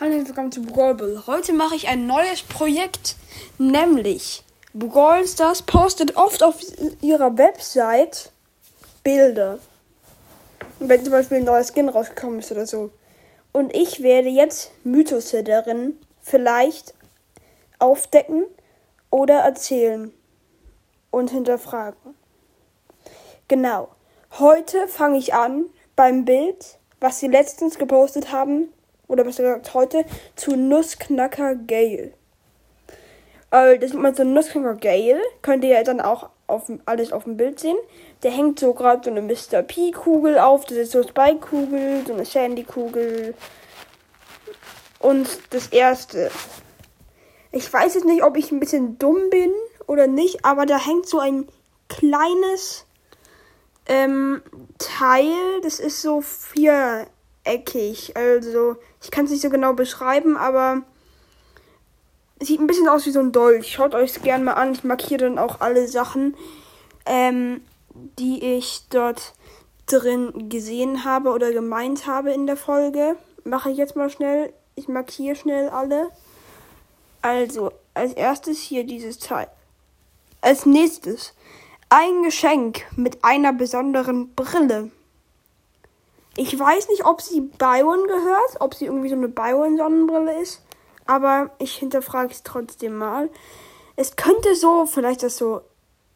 Hallo und willkommen zu Brawl Heute mache ich ein neues Projekt, nämlich Brawl Stars postet oft auf ihrer Website Bilder. Wenn zum Beispiel ein neuer Skin rausgekommen ist oder so. Und ich werde jetzt Mythose darin vielleicht aufdecken oder erzählen und hinterfragen. Genau. Heute fange ich an beim Bild, was sie letztens gepostet haben oder besser gesagt heute, zu Nussknacker Gale. Äh, das sieht man so Nussknacker Gale, könnt ihr ja dann auch auf, alles auf dem Bild sehen. Der hängt so gerade so eine Mr. P-Kugel auf, das ist so Spike-Kugel, so eine Sandy-Kugel. Und das erste. Ich weiß jetzt nicht, ob ich ein bisschen dumm bin oder nicht, aber da hängt so ein kleines ähm, Teil. Das ist so vier eckig. Also, ich kann es nicht so genau beschreiben, aber sieht ein bisschen aus wie so ein Dolch. Schaut euch es gerne mal an. Ich markiere dann auch alle Sachen, ähm, die ich dort drin gesehen habe oder gemeint habe in der Folge. Mache ich jetzt mal schnell. Ich markiere schnell alle. Also, als erstes hier dieses Teil. Als nächstes ein Geschenk mit einer besonderen Brille. Ich weiß nicht, ob sie Byron gehört, ob sie irgendwie so eine Byron-Sonnenbrille ist. Aber ich hinterfrage es trotzdem mal. Es könnte so, vielleicht dass so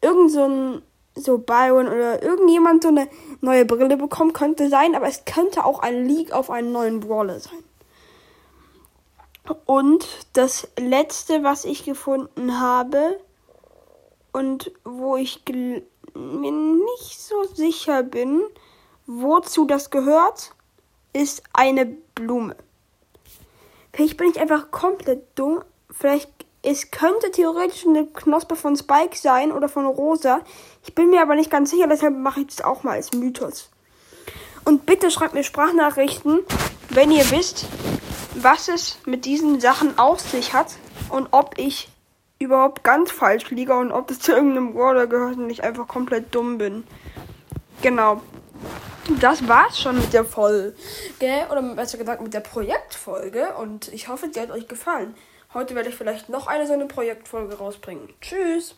irgend so ein so Byron oder irgendjemand so eine neue Brille bekommt, könnte sein, aber es könnte auch ein Leak auf einen neuen Brawler sein. Und das letzte, was ich gefunden habe und wo ich mir nicht so sicher bin, Wozu das gehört, ist eine Blume. Vielleicht bin ich einfach komplett dumm. Vielleicht es könnte theoretisch eine Knospe von Spike sein oder von Rosa. Ich bin mir aber nicht ganz sicher, deshalb mache ich es auch mal als Mythos. Und bitte schreibt mir Sprachnachrichten, wenn ihr wisst, was es mit diesen Sachen auf sich hat und ob ich überhaupt ganz falsch liege und ob das zu irgendeinem Brawler gehört und ich einfach komplett dumm bin. Genau das war's schon mit der Folge. Oder besser gesagt mit der Projektfolge. Und ich hoffe, die hat euch gefallen. Heute werde ich vielleicht noch eine so eine Projektfolge rausbringen. Tschüss!